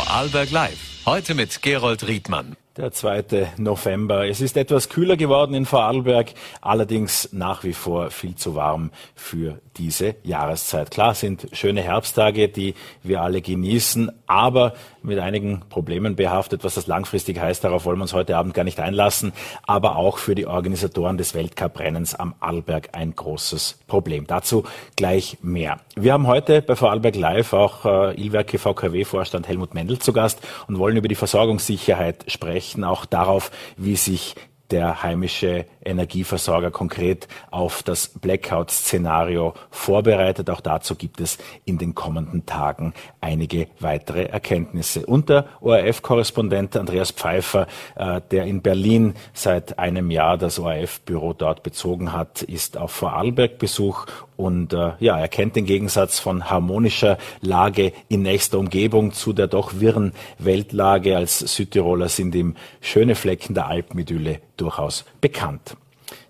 Vorarlberg Live. Heute mit Gerold Riedmann. Der 2. November. Es ist etwas kühler geworden in Vorarlberg, allerdings nach wie vor viel zu warm für diese Jahreszeit. Klar sind schöne Herbsttage, die wir alle genießen, aber mit einigen Problemen behaftet, was das langfristig heißt. Darauf wollen wir uns heute Abend gar nicht einlassen. Aber auch für die Organisatoren des Weltcuprennens am Arlberg ein großes Problem. Dazu gleich mehr. Wir haben heute bei Vorarlberg Live auch äh, Ilwerke VKW-Vorstand Helmut Mendel zu Gast und wollen über die Versorgungssicherheit sprechen, auch darauf, wie sich der heimische Energieversorger konkret auf das Blackout-Szenario vorbereitet. Auch dazu gibt es in den kommenden Tagen einige weitere Erkenntnisse. Und der ORF-Korrespondent Andreas Pfeiffer, äh, der in Berlin seit einem Jahr das ORF-Büro dort bezogen hat, ist auf Vorarlberg-Besuch und äh, ja, er kennt den Gegensatz von harmonischer Lage in nächster Umgebung zu der doch wirren Weltlage. Als Südtiroler sind ihm schöne Flecken der Alpenidylle durchaus bekannt.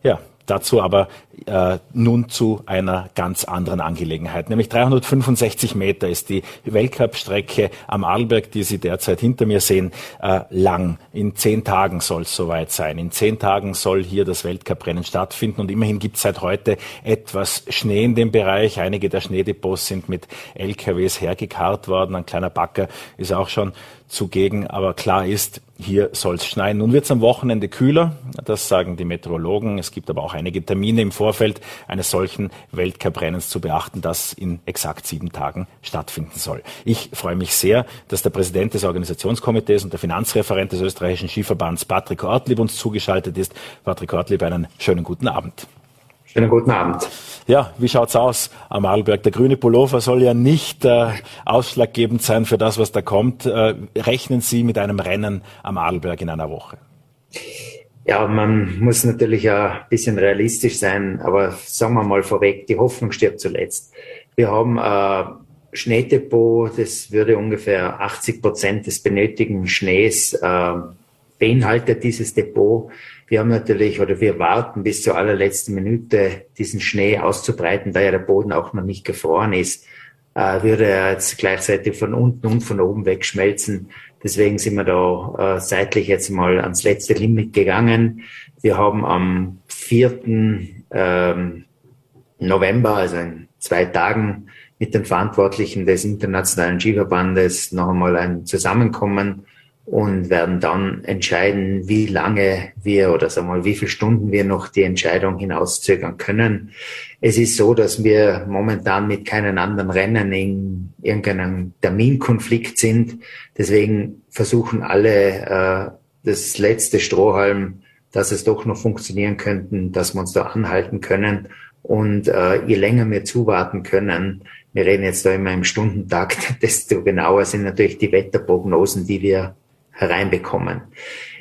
Ja, Dazu aber äh, nun zu einer ganz anderen Angelegenheit. Nämlich 365 Meter ist die Weltcup-Strecke am Arlberg, die Sie derzeit hinter mir sehen, äh, lang. In zehn Tagen soll es soweit sein. In zehn Tagen soll hier das Weltcuprennen stattfinden und immerhin gibt es seit heute etwas Schnee in dem Bereich. Einige der Schneedepots sind mit LKWs hergekarrt worden. Ein kleiner Backer ist auch schon zugegen. Aber klar ist, hier soll es schneien. Nun wird es am Wochenende kühler, das sagen die Meteorologen. Es gibt aber auch einige Termine im Vorfeld eines solchen Weltcuprennens zu beachten, das in exakt sieben Tagen stattfinden soll. Ich freue mich sehr, dass der Präsident des Organisationskomitees und der Finanzreferent des österreichischen Skiverbands Patrick Ortlieb uns zugeschaltet ist. Patrick Ortlieb, einen schönen guten Abend. Schönen guten Abend. Ja, wie schaut's aus am Arlberg? Der grüne Pullover soll ja nicht äh, ausschlaggebend sein für das, was da kommt. Äh, rechnen Sie mit einem Rennen am Arlberg in einer Woche? Ja, man muss natürlich ein bisschen realistisch sein, aber sagen wir mal vorweg, die Hoffnung stirbt zuletzt. Wir haben ein äh, Schneedepot, das würde ungefähr 80 Prozent des benötigten Schnees äh, beinhaltet, dieses Depot. Wir haben natürlich oder wir warten bis zur allerletzten Minute, diesen Schnee auszubreiten, da ja der Boden auch noch nicht gefroren ist, äh, würde er jetzt gleichzeitig von unten und von oben wegschmelzen. Deswegen sind wir da äh, seitlich jetzt mal ans letzte Limit gegangen. Wir haben am 4. Ähm, November, also in zwei Tagen, mit den Verantwortlichen des Internationalen Skiverbandes noch einmal ein Zusammenkommen und werden dann entscheiden, wie lange wir oder sagen wir mal, wie viele Stunden wir noch die Entscheidung hinauszögern können. Es ist so, dass wir momentan mit keinen anderen Rennen in irgendeinem Terminkonflikt sind. Deswegen versuchen alle äh, das letzte Strohhalm, dass es doch noch funktionieren könnten, dass wir uns da anhalten können. Und äh, je länger wir zuwarten können, wir reden jetzt da immer im Stundentakt, desto genauer sind natürlich die Wetterprognosen, die wir hereinbekommen.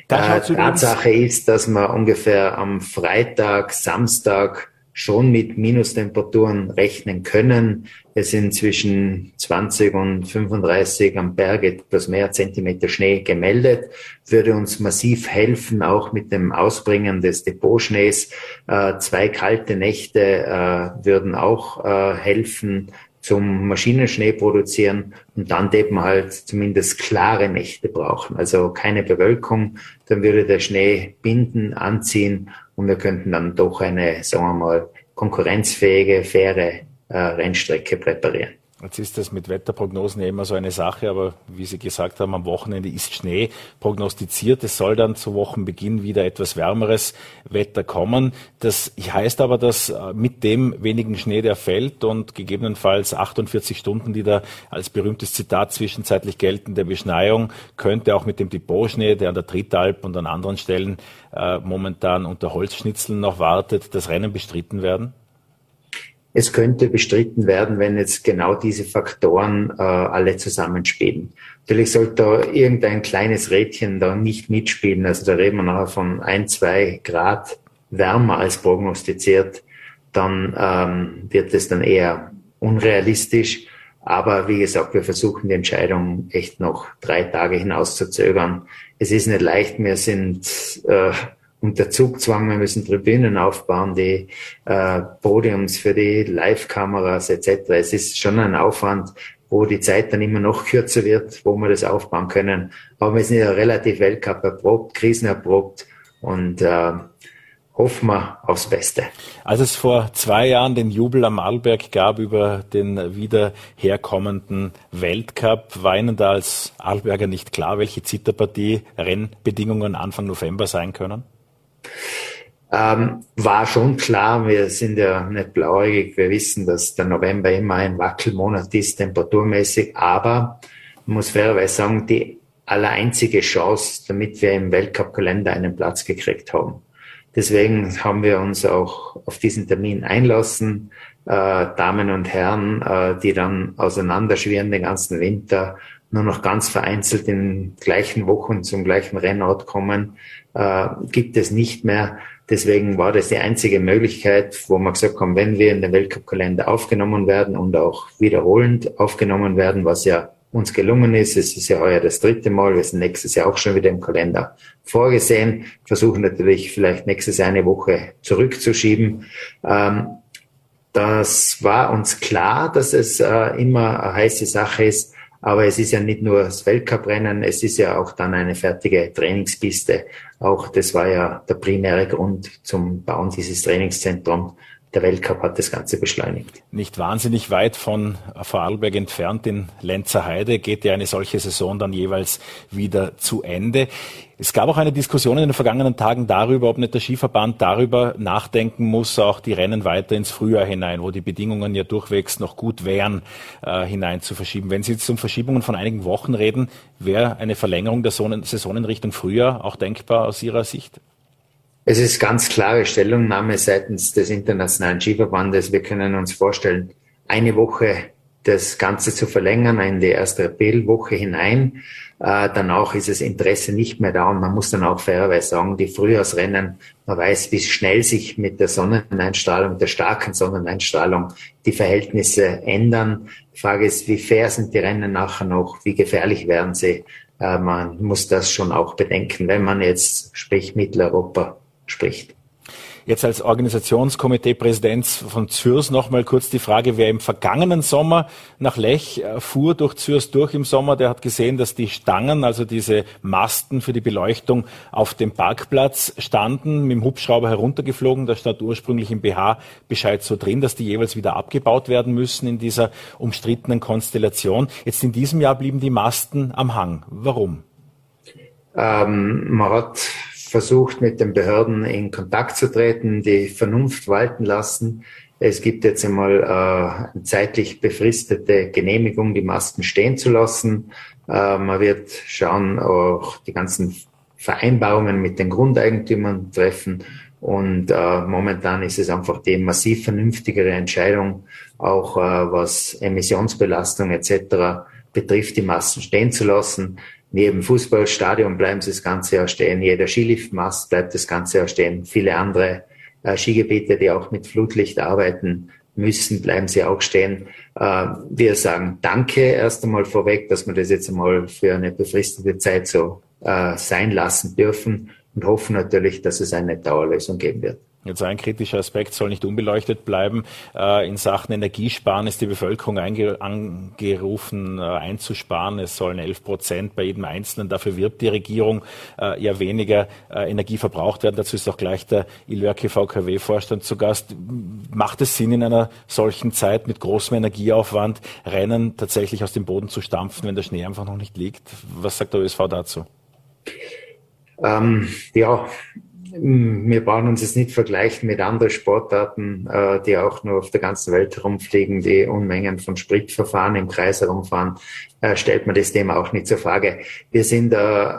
Äh, Tatsache ist, dass wir ungefähr am Freitag, Samstag schon mit Minustemperaturen rechnen können. Es sind zwischen 20 und 35 am Berg etwas mehr Zentimeter Schnee gemeldet. Würde uns massiv helfen, auch mit dem Ausbringen des Depotschnees. Äh, zwei kalte Nächte äh, würden auch äh, helfen, zum Maschinenschnee produzieren und dann eben halt zumindest klare Nächte brauchen. Also keine Bewölkung, dann würde der Schnee binden, anziehen und wir könnten dann doch eine, sagen wir mal, konkurrenzfähige, faire äh, Rennstrecke präparieren. Jetzt ist das mit Wetterprognosen ja immer so eine Sache, aber wie Sie gesagt haben, am Wochenende ist Schnee prognostiziert. Es soll dann zu Wochenbeginn wieder etwas wärmeres Wetter kommen. Das heißt aber, dass äh, mit dem wenigen Schnee, der fällt und gegebenenfalls 48 Stunden, die da als berühmtes Zitat zwischenzeitlich gelten, der Beschneiung, könnte auch mit dem Depotschnee, der an der Drittalp und an anderen Stellen äh, momentan unter Holzschnitzeln noch wartet, das Rennen bestritten werden? Es könnte bestritten werden, wenn jetzt genau diese Faktoren äh, alle zusammenspielen. Natürlich sollte da irgendein kleines Rädchen da nicht mitspielen. Also da reden wir nachher von ein, zwei Grad wärmer als prognostiziert. Dann ähm, wird es dann eher unrealistisch. Aber wie gesagt, wir versuchen die Entscheidung echt noch drei Tage hinaus zu zögern. Es ist nicht leicht. Wir sind äh, unter Zugzwang, wir müssen Tribünen aufbauen, die äh, Podiums für die Live-Kameras etc. Es ist schon ein Aufwand, wo die Zeit dann immer noch kürzer wird, wo wir das aufbauen können. Aber wir sind ja relativ Weltcup erprobt, Krisen erprobt und äh, hoffen wir aufs Beste. Als es vor zwei Jahren den Jubel am Arlberg gab über den wieder herkommenden Weltcup, war Ihnen da als Arlberger nicht klar, welche Zitterpartie Rennbedingungen Anfang November sein können? Ähm, war schon klar, wir sind ja nicht blauäugig, wir wissen, dass der November immer ein Wackelmonat ist, temperaturmäßig, aber man muss fairerweise sagen, die allereinzige Chance, damit wir im Weltcup-Kalender einen Platz gekriegt haben. Deswegen haben wir uns auch auf diesen Termin einlassen, äh, Damen und Herren, äh, die dann auseinanderschwirren den ganzen Winter, nur noch ganz vereinzelt in gleichen Wochen zum gleichen Rennort kommen, äh, gibt es nicht mehr. Deswegen war das die einzige Möglichkeit, wo wir gesagt haben, wenn wir in den Weltcup-Kalender aufgenommen werden und auch wiederholend aufgenommen werden, was ja uns gelungen ist. Es ist ja heuer das dritte Mal. Wir sind nächstes Jahr auch schon wieder im Kalender vorgesehen. Versuchen natürlich vielleicht nächstes Jahr eine Woche zurückzuschieben. Ähm, das war uns klar, dass es äh, immer eine heiße Sache ist. Aber es ist ja nicht nur das Weltcuprennen, es ist ja auch dann eine fertige Trainingspiste. Auch das war ja der primäre Grund zum Bauen dieses Trainingszentrums der Weltcup hat das Ganze beschleunigt. Nicht wahnsinnig weit von Vorarlberg entfernt in Lenzer Heide geht ja eine solche Saison dann jeweils wieder zu Ende. Es gab auch eine Diskussion in den vergangenen Tagen darüber, ob nicht der Skiverband darüber nachdenken muss, auch die Rennen weiter ins Frühjahr hinein, wo die Bedingungen ja durchwegs noch gut wären, äh, hinein zu verschieben. Wenn Sie jetzt um Verschiebungen von einigen Wochen reden, wäre eine Verlängerung der Saison in Richtung Frühjahr auch denkbar aus Ihrer Sicht? Es ist ganz klare Stellungnahme seitens des Internationalen Skiverbandes. Wir können uns vorstellen, eine Woche das Ganze zu verlängern in die erste Aprilwoche hinein. Äh, danach ist das Interesse nicht mehr da und man muss dann auch fairerweise sagen, die Frühjahrsrennen, man weiß, wie schnell sich mit der Sonneneinstrahlung, der starken Sonneneinstrahlung die Verhältnisse ändern. Die Frage ist, wie fair sind die Rennen nachher noch, wie gefährlich werden sie? Äh, man muss das schon auch bedenken, wenn man jetzt, sprich Mitteleuropa, spricht. Jetzt als Organisationskomitee-Präsident von Zürs nochmal kurz die Frage, wer im vergangenen Sommer nach Lech äh, fuhr durch Zürs durch im Sommer, der hat gesehen, dass die Stangen, also diese Masten für die Beleuchtung auf dem Parkplatz standen, mit dem Hubschrauber heruntergeflogen. Da stand ursprünglich im BH Bescheid so drin, dass die jeweils wieder abgebaut werden müssen in dieser umstrittenen Konstellation. Jetzt in diesem Jahr blieben die Masten am Hang. Warum? Ähm, man hat versucht, mit den Behörden in Kontakt zu treten, die Vernunft walten lassen. Es gibt jetzt einmal äh, zeitlich befristete Genehmigung, die Masken stehen zu lassen. Äh, man wird schauen, auch die ganzen Vereinbarungen mit den Grundeigentümern treffen. Und äh, momentan ist es einfach die massiv vernünftigere Entscheidung, auch äh, was Emissionsbelastung etc. betrifft, die Massen stehen zu lassen. Neben Fußballstadion bleiben sie das ganze Jahr stehen. Jeder Skiliftmast bleibt das ganze Jahr stehen. Viele andere äh, Skigebiete, die auch mit Flutlicht arbeiten müssen, bleiben sie auch stehen. Äh, wir sagen Danke erst einmal vorweg, dass wir das jetzt einmal für eine befristete Zeit so äh, sein lassen dürfen und hoffen natürlich, dass es eine Dauerlösung geben wird. Jetzt ein kritischer Aspekt soll nicht unbeleuchtet bleiben. Äh, in Sachen Energiesparen ist die Bevölkerung angerufen, äh, einzusparen. Es sollen 11 Prozent bei jedem Einzelnen. Dafür wirbt die Regierung äh, ja weniger Energie verbraucht werden. Dazu ist auch gleich der Ilörke VKW-Vorstand zu Gast. Macht es Sinn, in einer solchen Zeit mit großem Energieaufwand Rennen tatsächlich aus dem Boden zu stampfen, wenn der Schnee einfach noch nicht liegt? Was sagt der ÖSV dazu? Ähm, ja, wir brauchen uns jetzt nicht vergleichen mit anderen Sportarten, äh, die auch nur auf der ganzen Welt herumfliegen, die Unmengen von Spritverfahren im Kreis herumfahren, äh, stellt man das Thema auch nicht zur Frage. Wir sind äh,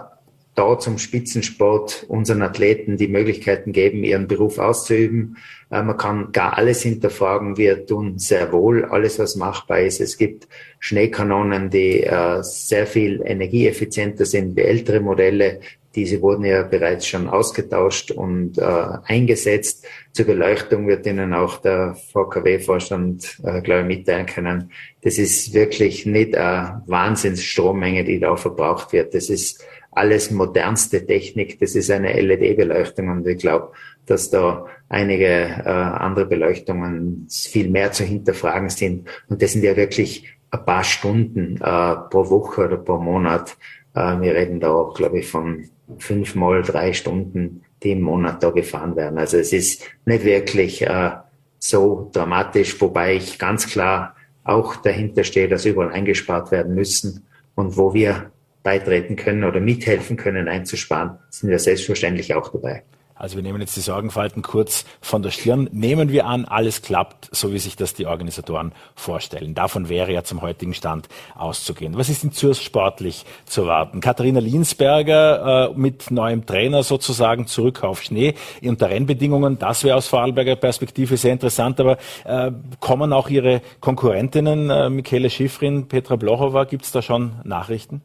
da zum Spitzensport unseren Athleten die Möglichkeiten geben, ihren Beruf auszuüben. Man kann gar alles hinterfragen. Wir tun sehr wohl alles, was machbar ist. Es gibt Schneekanonen, die sehr viel energieeffizienter sind wie ältere Modelle. Diese wurden ja bereits schon ausgetauscht und äh, eingesetzt. Zur Beleuchtung wird Ihnen auch der VKW-Vorstand, äh, glaube ich, mitteilen können. Das ist wirklich nicht eine Wahnsinnsstrommenge, die da verbraucht wird. Das ist alles modernste Technik. Das ist eine LED-Beleuchtung und ich glaube, dass da einige äh, andere Beleuchtungen viel mehr zu hinterfragen sind. Und das sind ja wirklich ein paar Stunden äh, pro Woche oder pro Monat. Äh, wir reden da auch, glaube ich, von fünfmal drei Stunden, die im Monat da gefahren werden. Also es ist nicht wirklich äh, so dramatisch, wobei ich ganz klar auch dahinter stehe, dass überall eingespart werden müssen und wo wir beitreten können oder mithelfen können einzusparen, sind wir selbstverständlich auch dabei. Also wir nehmen jetzt die Sorgenfalten kurz von der Stirn. Nehmen wir an, alles klappt, so wie sich das die Organisatoren vorstellen. Davon wäre ja zum heutigen Stand auszugehen. Was ist in Zürs sportlich zu erwarten? Katharina Liensberger äh, mit neuem Trainer sozusagen zurück auf Schnee unter Rennbedingungen. Das wäre aus Vorarlberger Perspektive sehr interessant. Aber äh, kommen auch Ihre Konkurrentinnen, äh, Michele Schifrin, Petra Blochowa, gibt es da schon Nachrichten?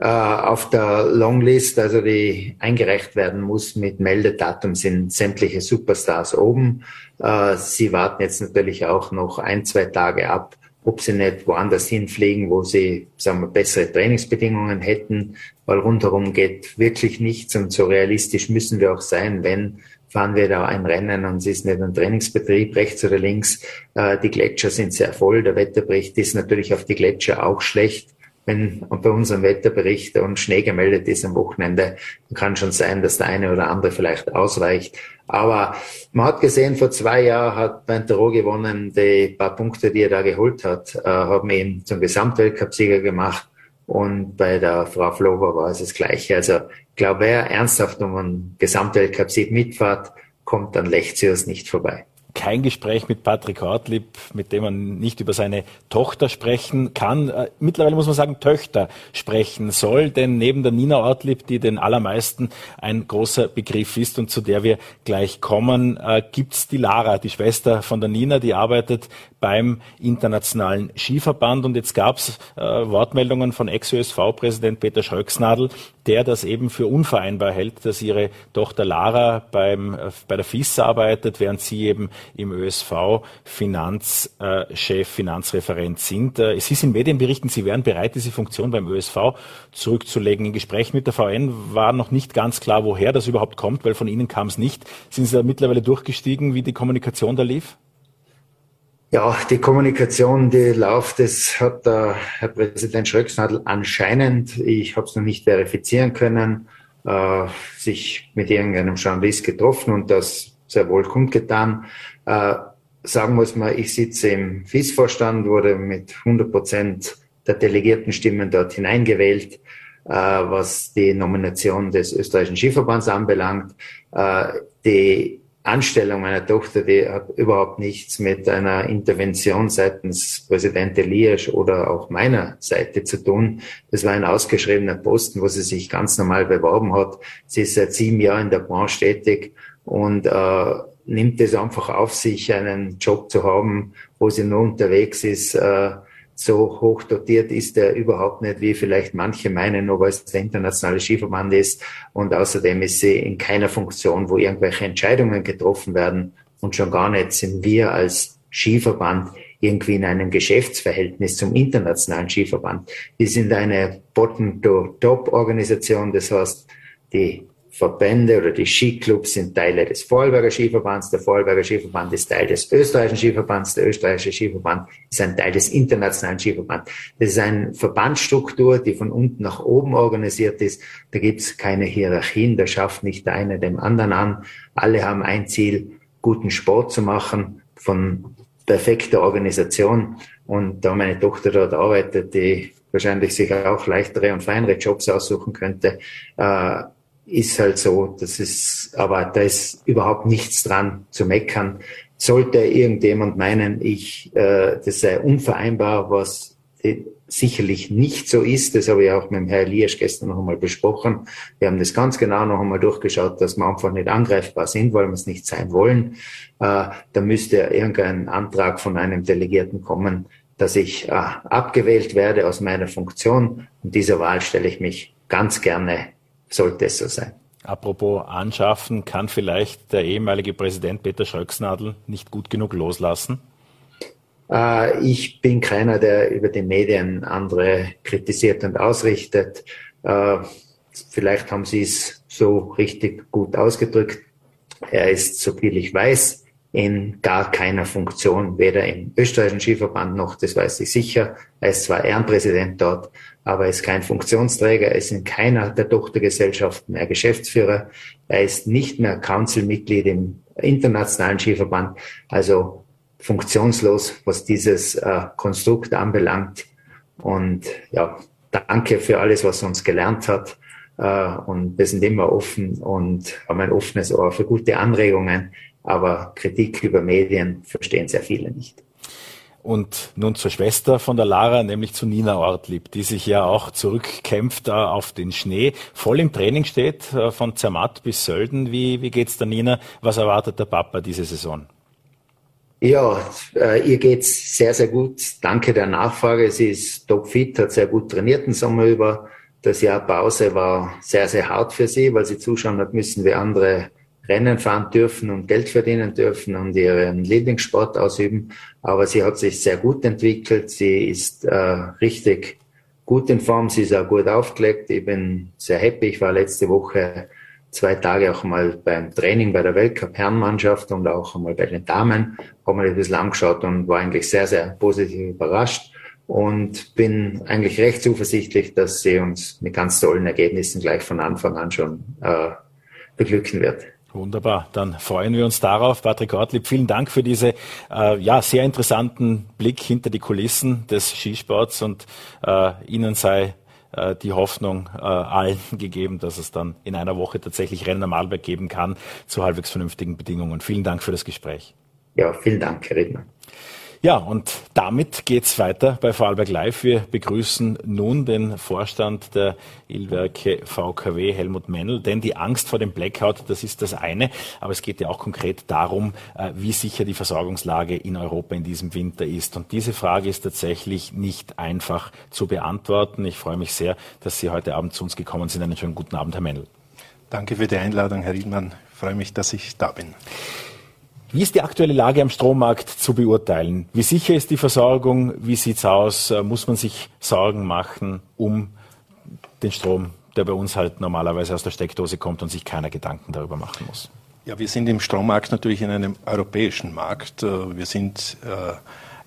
Äh, auf der Longlist, also die eingereicht werden muss mit Meldedatum, sind sämtliche Superstars oben. Äh, sie warten jetzt natürlich auch noch ein, zwei Tage ab, ob sie nicht woanders hinfliegen, wo sie, sagen wir, bessere Trainingsbedingungen hätten, weil rundherum geht wirklich nichts und so realistisch müssen wir auch sein, wenn fahren wir da ein Rennen und es ist nicht ein Trainingsbetrieb rechts oder links. Äh, die Gletscher sind sehr voll. Der Wetterbericht ist natürlich auf die Gletscher auch schlecht wenn bei unserem Wetterbericht und Schnee gemeldet ist am Wochenende, kann schon sein, dass der eine oder andere vielleicht ausweicht. Aber man hat gesehen, vor zwei Jahren hat Bentero gewonnen, die paar Punkte, die er da geholt hat, äh, haben ihn zum Gesamtweltcupsieger gemacht. Und bei der Frau Flober war es das Gleiche. Also ich glaube, wer ernsthaft um einen Gesamtweltcupsieg mitfährt, kommt an Lechzius nicht vorbei kein Gespräch mit Patrick Ortlieb, mit dem man nicht über seine Tochter sprechen kann. Äh, mittlerweile muss man sagen, Töchter sprechen soll, denn neben der Nina Ortlieb, die den allermeisten ein großer Begriff ist und zu der wir gleich kommen, äh, gibt's die Lara, die Schwester von der Nina, die arbeitet beim Internationalen Skiverband. Und jetzt gab's äh, Wortmeldungen von Ex-ÖSV-Präsident Peter Schröcksnadel, der das eben für unvereinbar hält, dass ihre Tochter Lara beim, äh, bei der FIS arbeitet, während sie eben im ÖSV Finanzchef, Finanzreferent sind. Äh, es ist in Medienberichten, Sie wären bereit, diese Funktion beim ÖSV zurückzulegen. In Gesprächen mit der VN war noch nicht ganz klar, woher das überhaupt kommt, weil von Ihnen kam es nicht. Sind Sie da mittlerweile durchgestiegen, wie die Kommunikation da lief? Ja, die Kommunikation, die läuft, das hat der Herr Präsident Schröcksnadel anscheinend, ich habe es noch nicht verifizieren können, äh, sich mit irgendeinem Journalist getroffen und das sehr wohl kundgetan. Äh, sagen muss man, ich sitze im FIS-Vorstand, wurde mit 100 Prozent der Delegiertenstimmen dort hineingewählt, äh, was die Nomination des österreichischen Skiverbands anbelangt. Äh, die Anstellung meiner Tochter, die hat überhaupt nichts mit einer Intervention seitens Präsident Elias oder auch meiner Seite zu tun. Das war ein ausgeschriebener Posten, wo sie sich ganz normal beworben hat. Sie ist seit sieben Jahren in der Branche tätig und äh, nimmt es einfach auf sich, einen Job zu haben, wo sie nur unterwegs ist. Äh, so hoch dotiert ist er überhaupt nicht, wie vielleicht manche meinen, weil es der internationale Skiverband ist. Und außerdem ist sie in keiner Funktion, wo irgendwelche Entscheidungen getroffen werden. Und schon gar nicht sind wir als Skiverband irgendwie in einem Geschäftsverhältnis zum internationalen Skiverband. Wir sind eine Bottom-to-Top-Organisation, das heißt, die Verbände oder die Skiclubs sind Teile des Vorarlberger Skiverbands. Der Vorarlberger Skiverband ist Teil des österreichischen Skiverbands. Der österreichische Skiverband ist ein Teil des internationalen Skiverbands. Das ist eine Verbandsstruktur, die von unten nach oben organisiert ist. Da gibt es keine Hierarchien. Da schafft nicht der eine dem anderen an. Alle haben ein Ziel, guten Sport zu machen, von perfekter Organisation. Und da meine Tochter dort arbeitet, die wahrscheinlich sich auch leichtere und feinere Jobs aussuchen könnte, äh, ist halt so, das ist, aber da ist überhaupt nichts dran zu meckern. Sollte irgendjemand meinen, ich, äh, das sei unvereinbar, was sicherlich nicht so ist, das habe ich auch mit dem Herrn Elias gestern noch einmal besprochen. Wir haben das ganz genau noch einmal durchgeschaut, dass wir einfach nicht angreifbar sind, weil wir es nicht sein wollen. Äh, da müsste irgendein Antrag von einem Delegierten kommen, dass ich äh, abgewählt werde aus meiner Funktion. Und dieser Wahl stelle ich mich ganz gerne sollte es so sein. Apropos anschaffen, kann vielleicht der ehemalige Präsident Peter Schröcksnadel nicht gut genug loslassen? Äh, ich bin keiner, der über die Medien andere kritisiert und ausrichtet. Äh, vielleicht haben Sie es so richtig gut ausgedrückt. Er ist, so viel ich weiß, in gar keiner Funktion, weder im österreichischen Skiverband noch, das weiß ich sicher. Er ist zwar Ehrenpräsident dort, aber er ist kein Funktionsträger, er ist in keiner der Tochtergesellschaften mehr Geschäftsführer, er ist nicht mehr Councilmitglied im internationalen Skiverband, also funktionslos, was dieses äh, Konstrukt anbelangt. Und ja, danke für alles, was er uns gelernt hat. Äh, und wir sind immer offen und haben ein offenes Ohr für gute Anregungen aber Kritik über Medien verstehen sehr viele nicht. Und nun zur Schwester von der Lara, nämlich zu Nina Ortlieb, die sich ja auch zurückkämpft äh, auf den Schnee, voll im Training steht, äh, von Zermatt bis Sölden. Wie, wie geht's der Nina? Was erwartet der Papa diese Saison? Ja, äh, ihr geht's sehr, sehr gut. Danke der Nachfrage. Sie ist topfit, hat sehr gut trainiert den Sommer über. Das Jahr Pause war sehr, sehr hart für sie, weil sie zuschauen hat müssen, wie andere Rennen fahren dürfen und Geld verdienen dürfen und ihren Lieblingssport ausüben. Aber sie hat sich sehr gut entwickelt. Sie ist äh, richtig gut in Form. Sie ist auch gut aufgelegt. Ich bin sehr happy. Ich war letzte Woche zwei Tage auch mal beim Training bei der Weltcup-Herrenmannschaft und auch einmal bei den Damen. Habe mir ein bisschen angeschaut und war eigentlich sehr, sehr positiv überrascht und bin eigentlich recht zuversichtlich, dass sie uns mit ganz tollen Ergebnissen gleich von Anfang an schon äh, beglücken wird. Wunderbar, dann freuen wir uns darauf. Patrick Ortlieb, vielen Dank für diese äh, ja, sehr interessanten Blick hinter die Kulissen des Skisports und äh, Ihnen sei äh, die Hoffnung äh, allen gegeben, dass es dann in einer Woche tatsächlich Rennen am Arlberg geben kann zu halbwegs vernünftigen Bedingungen. Vielen Dank für das Gespräch. Ja, vielen Dank, Herr Redner. Ja, und damit geht's weiter bei Vorarlberg Live. Wir begrüßen nun den Vorstand der Ilwerke VKW, Helmut Mennel, denn die Angst vor dem Blackout, das ist das eine, aber es geht ja auch konkret darum, äh, wie sicher die Versorgungslage in Europa in diesem Winter ist. Und diese Frage ist tatsächlich nicht einfach zu beantworten. Ich freue mich sehr, dass Sie heute Abend zu uns gekommen sind. Einen schönen guten Abend, Herr Mennel. Danke für die Einladung, Herr Riedmann. Ich freue mich, dass ich da bin. Wie ist die aktuelle Lage am Strommarkt zu beurteilen? Wie sicher ist die Versorgung? Wie sieht's aus? Äh, muss man sich Sorgen machen um den Strom, der bei uns halt normalerweise aus der Steckdose kommt und sich keiner Gedanken darüber machen muss? Ja, wir sind im Strommarkt natürlich in einem europäischen Markt. Äh, wir sind äh,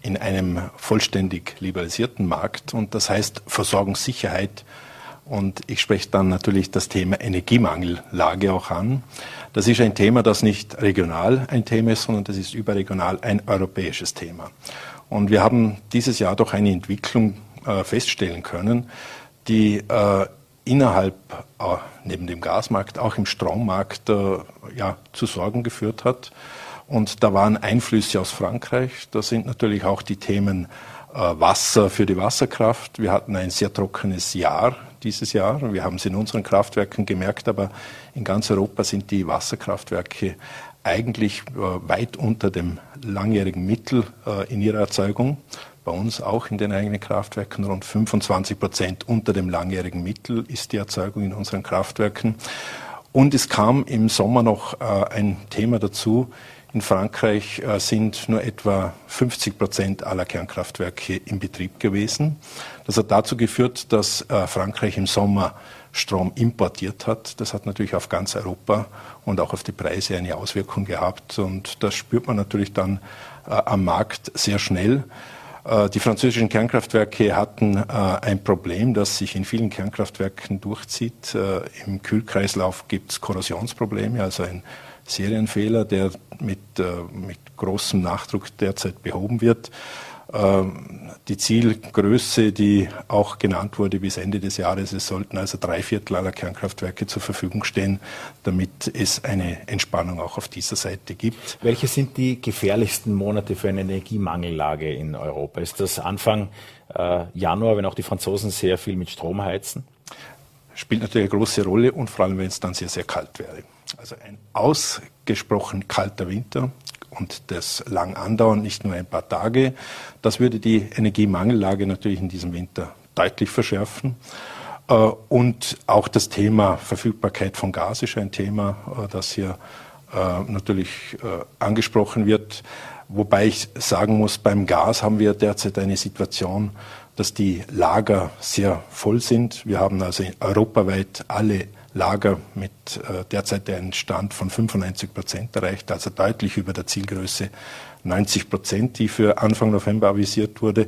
in einem vollständig liberalisierten Markt und das heißt Versorgungssicherheit und ich spreche dann natürlich das Thema Energiemangellage auch an. Das ist ein Thema, das nicht regional ein Thema ist, sondern das ist überregional ein europäisches Thema. Und wir haben dieses Jahr doch eine Entwicklung äh, feststellen können, die äh, innerhalb, äh, neben dem Gasmarkt, auch im Strommarkt äh, ja, zu Sorgen geführt hat. Und da waren Einflüsse aus Frankreich. Da sind natürlich auch die Themen äh, Wasser für die Wasserkraft. Wir hatten ein sehr trockenes Jahr dieses Jahr. Wir haben es in unseren Kraftwerken gemerkt, aber in ganz Europa sind die Wasserkraftwerke eigentlich äh, weit unter dem langjährigen Mittel äh, in ihrer Erzeugung. Bei uns auch in den eigenen Kraftwerken rund 25 Prozent unter dem langjährigen Mittel ist die Erzeugung in unseren Kraftwerken. Und es kam im Sommer noch äh, ein Thema dazu, in Frankreich sind nur etwa 50 Prozent aller Kernkraftwerke in Betrieb gewesen. Das hat dazu geführt, dass Frankreich im Sommer Strom importiert hat. Das hat natürlich auf ganz Europa und auch auf die Preise eine Auswirkung gehabt. Und das spürt man natürlich dann äh, am Markt sehr schnell. Die französischen Kernkraftwerke hatten ein Problem, das sich in vielen Kernkraftwerken durchzieht. Im Kühlkreislauf gibt es Korrosionsprobleme, also ein Serienfehler, der mit, äh, mit großem Nachdruck derzeit behoben wird. Ähm, die Zielgröße, die auch genannt wurde bis Ende des Jahres, es sollten also drei Viertel aller Kernkraftwerke zur Verfügung stehen, damit es eine Entspannung auch auf dieser Seite gibt. Welche sind die gefährlichsten Monate für eine Energiemangellage in Europa? Ist das Anfang äh, Januar, wenn auch die Franzosen sehr viel mit Strom heizen? Spielt natürlich eine große Rolle und vor allem, wenn es dann sehr, sehr kalt wäre. Also ein ausgesprochen kalter Winter und das lang andauern, nicht nur ein paar Tage, das würde die Energiemangellage natürlich in diesem Winter deutlich verschärfen. Äh, und auch das Thema Verfügbarkeit von Gas ist ein Thema, äh, das hier äh, natürlich angesprochen wird. Wobei ich sagen muss, beim Gas haben wir derzeit eine Situation, dass die Lager sehr voll sind. Wir haben also europaweit alle Lager mit äh, derzeit einen Stand von 95 Prozent erreicht, also deutlich über der Zielgröße 90 Prozent, die für Anfang November avisiert wurde.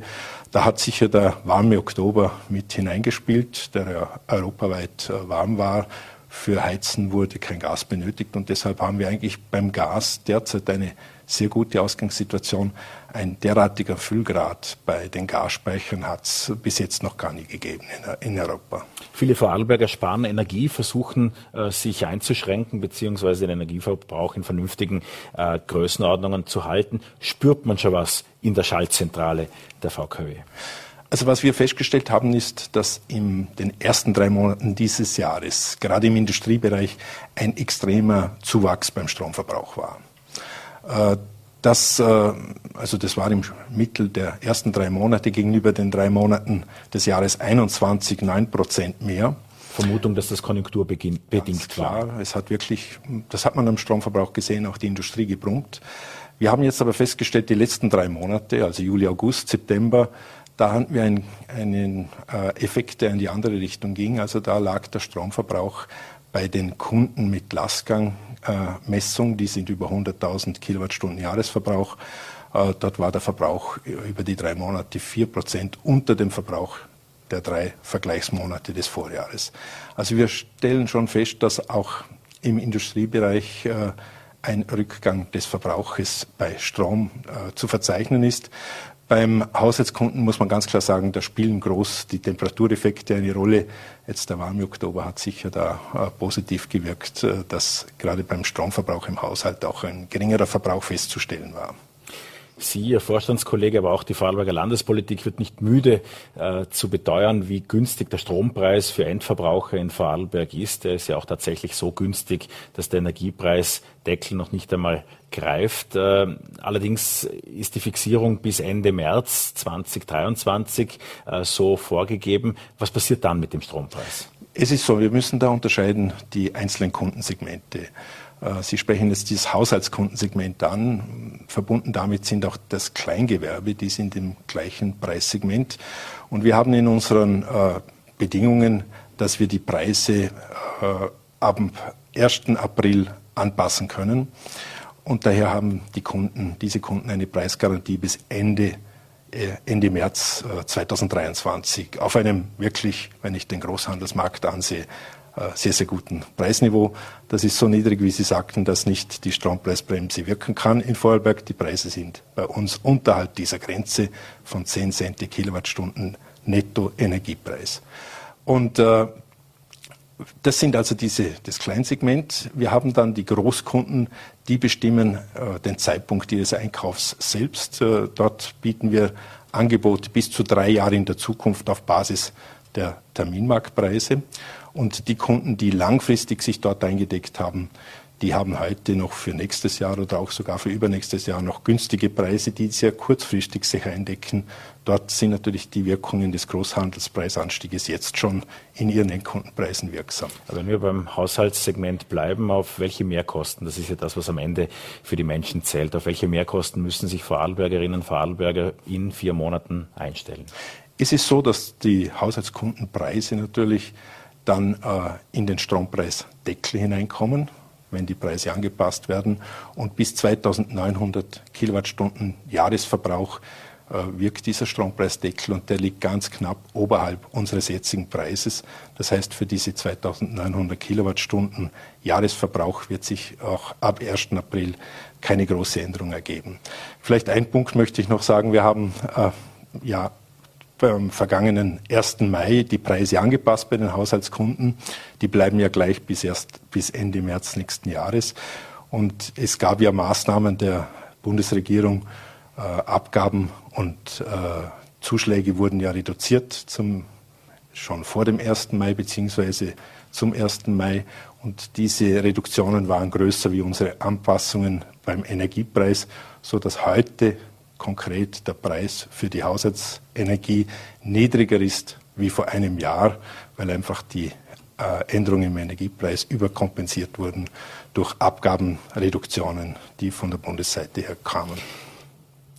Da hat sicher der warme Oktober mit hineingespielt, der ja europaweit äh, warm war. Für Heizen wurde kein Gas benötigt und deshalb haben wir eigentlich beim Gas derzeit eine sehr gute Ausgangssituation. Ein derartiger Füllgrad bei den Gasspeichern hat es bis jetzt noch gar nie gegeben in, in, Europa. Viele Vorarlberger sparen Energie, versuchen äh, sich einzuschränken bzw. den Energieverbrauch in vernünftigen äh, Größenordnungen zu halten. Spürt man schon was in der Schaltzentrale der VKW? Also was wir festgestellt haben, ist, dass in den ersten drei Monaten dieses Jahres, gerade im Industriebereich, ein extremer Zuwachs beim Stromverbrauch war. Äh, das, äh, also das war im Mittel der ersten drei Monate gegenüber den drei Monaten des Jahres 21 9 Prozent mehr. Vermutung, dass das konjunkturbedingt klar. war. Es hat wirklich, das hat man am Stromverbrauch gesehen, auch die Industrie gebrummt. Wir haben jetzt aber festgestellt, die letzten drei Monate, also Juli, August, September, da hatten wir einen, einen äh, Effekt, der in die andere Richtung ging. Also da lag der Stromverbrauch bei den Kunden mit Lastgangmessung, die sind über 100.000 Kilowattstunden Jahresverbrauch. Äh, dort war der Verbrauch über die drei Monate vier Prozent unter dem Verbrauch der drei Vergleichsmonate des Vorjahres. Also wir stellen schon fest, dass auch im Industriebereich äh, ein Rückgang des Verbrauches bei Strom äh, zu verzeichnen ist. Beim Haushaltskunden muss man ganz klar sagen, da spielen groß die Temperatureffekte eine Rolle. Jetzt der warme Oktober hat sicher da äh, positiv gewirkt, äh, dass gerade beim Stromverbrauch im Haushalt auch ein geringerer Verbrauch festzustellen war. Sie, Ihr Vorstandskollege, aber auch die Vorarlberger Landespolitik wird nicht müde äh, zu beteuern, wie günstig der Strompreis für Endverbraucher in Vorarlberg ist. Er ist ja auch tatsächlich so günstig, dass der Energiepreisdeckel noch nicht einmal greift. Äh, allerdings ist die Fixierung bis Ende März 2023 äh, so vorgegeben. Was passiert dann mit dem Strompreis? Es ist so, wir müssen da unterscheiden die einzelnen Kundensegmente. Äh, Sie sprechen jetzt dieses Haushaltskundensegment an. Verbunden damit sind auch das Kleingewerbe, die sind im gleichen Preissegment. Und wir haben in unseren äh, Bedingungen, dass wir die Preise äh, ab dem 1. April anpassen können. Und daher haben die Kunden, diese Kunden eine Preisgarantie bis Ende, Ende März 2023 auf einem wirklich, wenn ich den Großhandelsmarkt ansehe, sehr, sehr guten Preisniveau. Das ist so niedrig, wie Sie sagten, dass nicht die Strompreisbremse wirken kann in Vorarlberg. Die Preise sind bei uns unterhalb dieser Grenze von 10 Cent die Kilowattstunden Netto-Energiepreis. Und äh, das sind also diese, das Kleinsegment. Wir haben dann die Großkunden, die bestimmen äh, den Zeitpunkt ihres Einkaufs selbst. Äh, dort bieten wir Angebote bis zu drei Jahre in der Zukunft auf Basis der Terminmarktpreise. Und die Kunden, die langfristig sich dort eingedeckt haben, die haben heute noch für nächstes Jahr oder auch sogar für übernächstes Jahr noch günstige Preise, die sehr kurzfristig sich eindecken. Dort sind natürlich die Wirkungen des Großhandelspreisanstieges jetzt schon in ihren Endkundenpreisen wirksam. Aber wenn wir beim Haushaltssegment bleiben, auf welche Mehrkosten, das ist ja das, was am Ende für die Menschen zählt, auf welche Mehrkosten müssen sich Vorarlbergerinnen und Vorarlberger in vier Monaten einstellen? Es ist so, dass die Haushaltskundenpreise natürlich dann äh, in den Strompreisdeckel hineinkommen, wenn die Preise angepasst werden. Und bis 2900 Kilowattstunden Jahresverbrauch äh, wirkt dieser Strompreisdeckel und der liegt ganz knapp oberhalb unseres jetzigen Preises. Das heißt, für diese 2900 Kilowattstunden Jahresverbrauch wird sich auch ab 1. April keine große Änderung ergeben. Vielleicht ein Punkt möchte ich noch sagen. Wir haben äh, ja beim vergangenen 1. Mai die Preise angepasst bei den Haushaltskunden. Die bleiben ja gleich bis erst bis Ende März nächsten Jahres. Und es gab ja Maßnahmen der Bundesregierung, äh, Abgaben und äh, Zuschläge wurden ja reduziert zum, schon vor dem 1. Mai beziehungsweise zum 1. Mai. Und diese Reduktionen waren größer wie unsere Anpassungen beim Energiepreis, so dass heute konkret der Preis für die Haushaltsenergie niedriger ist wie vor einem Jahr, weil einfach die äh, Änderungen im Energiepreis überkompensiert wurden durch Abgabenreduktionen, die von der Bundesseite her kamen.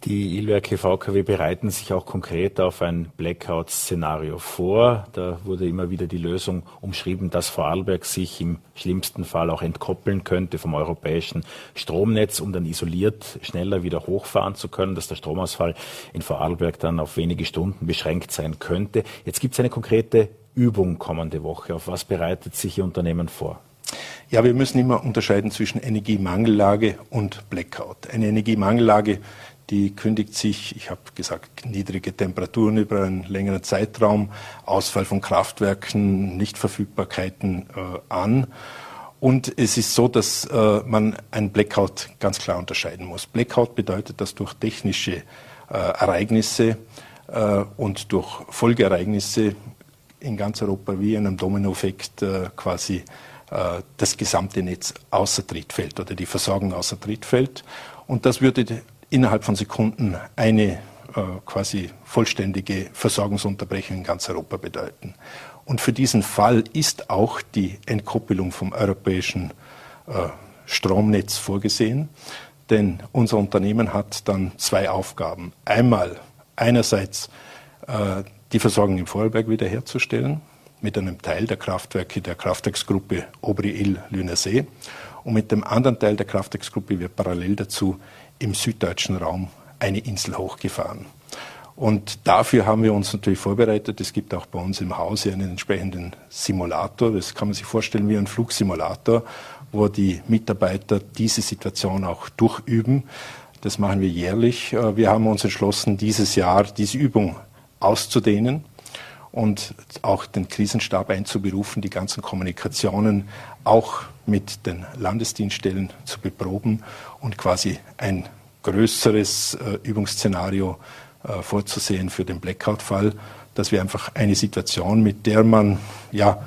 Die Ilwerke VKW bereiten sich auch konkret auf ein Blackout-Szenario vor. Da wurde immer wieder die Lösung umschrieben, dass Vorarlberg sich im schlimmsten Fall auch entkoppeln könnte vom europäischen Stromnetz, um dann isoliert schneller wieder hochfahren zu können, dass der Stromausfall in Vorarlberg dann auf wenige Stunden beschränkt sein könnte. Jetzt gibt es eine konkrete Übung kommende Woche. Auf was bereitet sich Ihr Unternehmen vor? Ja, wir müssen immer unterscheiden zwischen Energiemangellage und Blackout. Eine Energiemangellage die kündigt sich, ich habe gesagt, niedrige Temperaturen über einen längeren Zeitraum, Ausfall von Kraftwerken, Nichtverfügbarkeiten äh, an. Und es ist so, dass äh, man ein Blackout ganz klar unterscheiden muss. Blackout bedeutet, dass durch technische äh, Ereignisse äh, und durch Folgeereignisse in ganz Europa wie in einem Dominoeffekt äh, quasi äh, das gesamte Netz außer Tritt fällt oder die Versorgung außer Tritt fällt. Und das würde innerhalb von Sekunden eine äh, quasi vollständige Versorgungsunterbrechung in ganz Europa bedeuten. Und für diesen Fall ist auch die Entkoppelung vom europäischen äh, Stromnetz vorgesehen. Denn unser Unternehmen hat dann zwei Aufgaben. Einmal einerseits äh, die Versorgung im Vorarlberg wiederherzustellen mit einem Teil der Kraftwerke der Kraftwerksgruppe Obri-Ill-Lünersee und mit dem anderen Teil der Kraftwerksgruppe wird parallel dazu im süddeutschen Raum eine Insel hochgefahren. Und dafür haben wir uns natürlich vorbereitet. Es gibt auch bei uns im Hause einen entsprechenden Simulator. Das kann man sich vorstellen wie ein Flugsimulator, wo die Mitarbeiter diese Situation auch durchüben. Das machen wir jährlich. Äh, wir haben uns entschlossen, dieses Jahr diese Übung auszudehnen und auch den Krisenstab einzuberufen, die ganzen Kommunikationen auch mit den Landesdienststellen zu beproben und quasi ein größeres äh, Übungsszenario äh, vorzusehen für den Blackout-Fall, dass wir einfach eine Situation, mit der man ja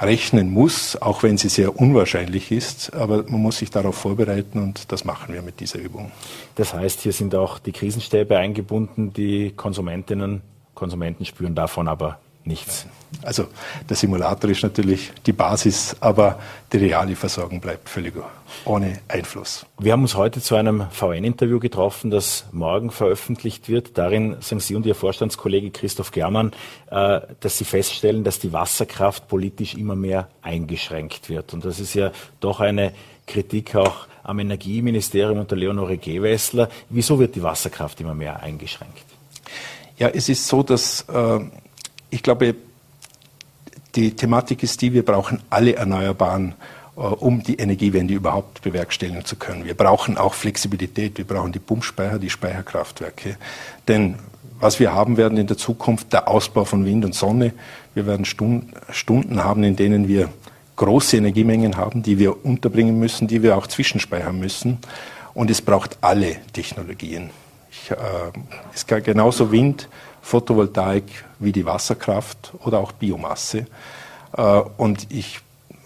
rechnen muss, auch wenn sie sehr unwahrscheinlich ist, aber man muss sich darauf vorbereiten und das machen wir mit dieser Übung. Das heißt, hier sind auch die Krisenstäbe eingebunden, die Konsumentinnen, Konsumenten spüren davon aber nichts. Also der Simulator ist natürlich die Basis, aber die reale Versorgung bleibt völlig ohne Einfluss. Wir haben uns heute zu einem VN-Interview getroffen, das morgen veröffentlicht wird. Darin sagen Sie und Ihr Vorstandskollege Christoph Germann, äh, dass Sie feststellen, dass die Wasserkraft politisch immer mehr eingeschränkt wird. Und das ist ja doch eine Kritik auch am Energieministerium unter Leonore Gewessler. Wieso wird die Wasserkraft immer mehr eingeschränkt? Ja, es ist so, dass äh, ich glaube, die Thematik ist die, wir brauchen alle Erneuerbaren, äh, um die Energiewende überhaupt bewerkstelligen zu können. Wir brauchen auch Flexibilität, wir brauchen die Pumpspeicher, die Speicherkraftwerke. Denn was wir haben werden in der Zukunft, der Ausbau von Wind und Sonne. Wir werden Stunden haben, in denen wir große Energiemengen haben, die wir unterbringen müssen, die wir auch zwischenspeichern müssen. Und es braucht alle Technologien. Ich, äh, es kann genauso Wind, Photovoltaik wie die Wasserkraft oder auch Biomasse. Äh, und ich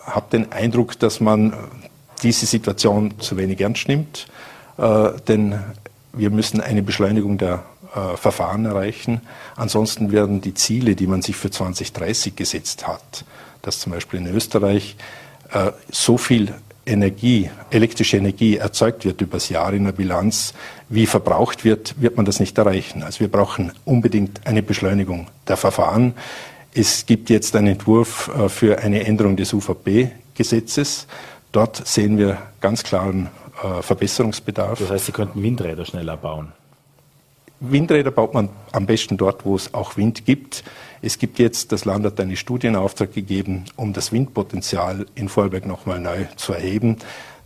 habe den Eindruck, dass man diese Situation zu wenig ernst nimmt, äh, denn wir müssen eine Beschleunigung der äh, Verfahren erreichen. Ansonsten werden die Ziele, die man sich für 2030 gesetzt hat, dass zum Beispiel in Österreich so viel Energie, elektrische Energie erzeugt wird übers Jahr in der Bilanz, wie verbraucht wird, wird man das nicht erreichen. Also wir brauchen unbedingt eine Beschleunigung der Verfahren. Es gibt jetzt einen Entwurf äh, für eine Änderung des UVP-Gesetzes. Dort sehen wir ganz klaren äh, Verbesserungsbedarf. Das heißt, Sie könnten Windräder schneller bauen. Windräder baut man am besten dort, wo es auch Wind gibt. Es gibt jetzt, das Land hat eine Studie in Auftrag gegeben, um das Windpotenzial in Vorarlberg nochmal neu zu erheben.